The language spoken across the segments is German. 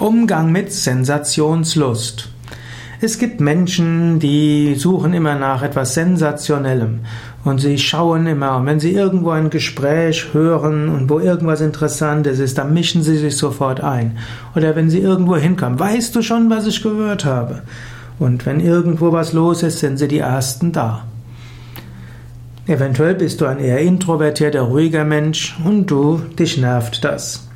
Umgang mit Sensationslust. Es gibt Menschen, die suchen immer nach etwas Sensationellem und sie schauen immer, und wenn sie irgendwo ein Gespräch hören und wo irgendwas Interessantes ist, dann mischen sie sich sofort ein. Oder wenn sie irgendwo hinkommen, weißt du schon, was ich gehört habe? Und wenn irgendwo was los ist, sind sie die Ersten da. Eventuell bist du ein eher introvertierter, ruhiger Mensch und du, dich nervt das.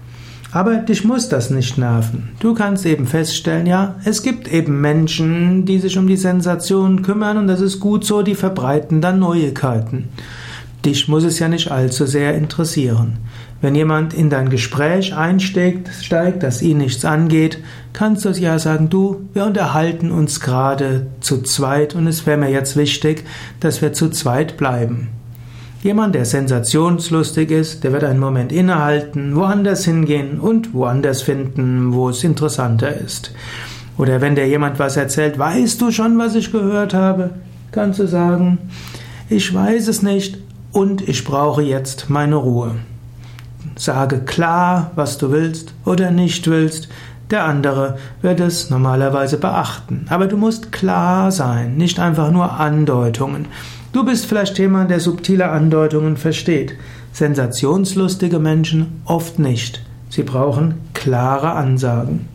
Aber dich muss das nicht nerven. Du kannst eben feststellen, ja, es gibt eben Menschen, die sich um die Sensation kümmern und das ist gut so, die verbreiten dann Neuigkeiten. Dich muss es ja nicht allzu sehr interessieren. Wenn jemand in dein Gespräch einsteigt, steigt, das ihn nichts angeht, kannst du ja sagen, du, wir unterhalten uns gerade zu zweit und es wäre mir jetzt wichtig, dass wir zu zweit bleiben. Jemand, der sensationslustig ist, der wird einen Moment innehalten, woanders hingehen und woanders finden, wo es interessanter ist. Oder wenn dir jemand was erzählt, weißt du schon, was ich gehört habe? Kannst du sagen, ich weiß es nicht und ich brauche jetzt meine Ruhe. Sage klar, was du willst oder nicht willst. Der andere wird es normalerweise beachten. Aber du musst klar sein, nicht einfach nur Andeutungen. Du bist vielleicht jemand, der subtile Andeutungen versteht. Sensationslustige Menschen oft nicht. Sie brauchen klare Ansagen.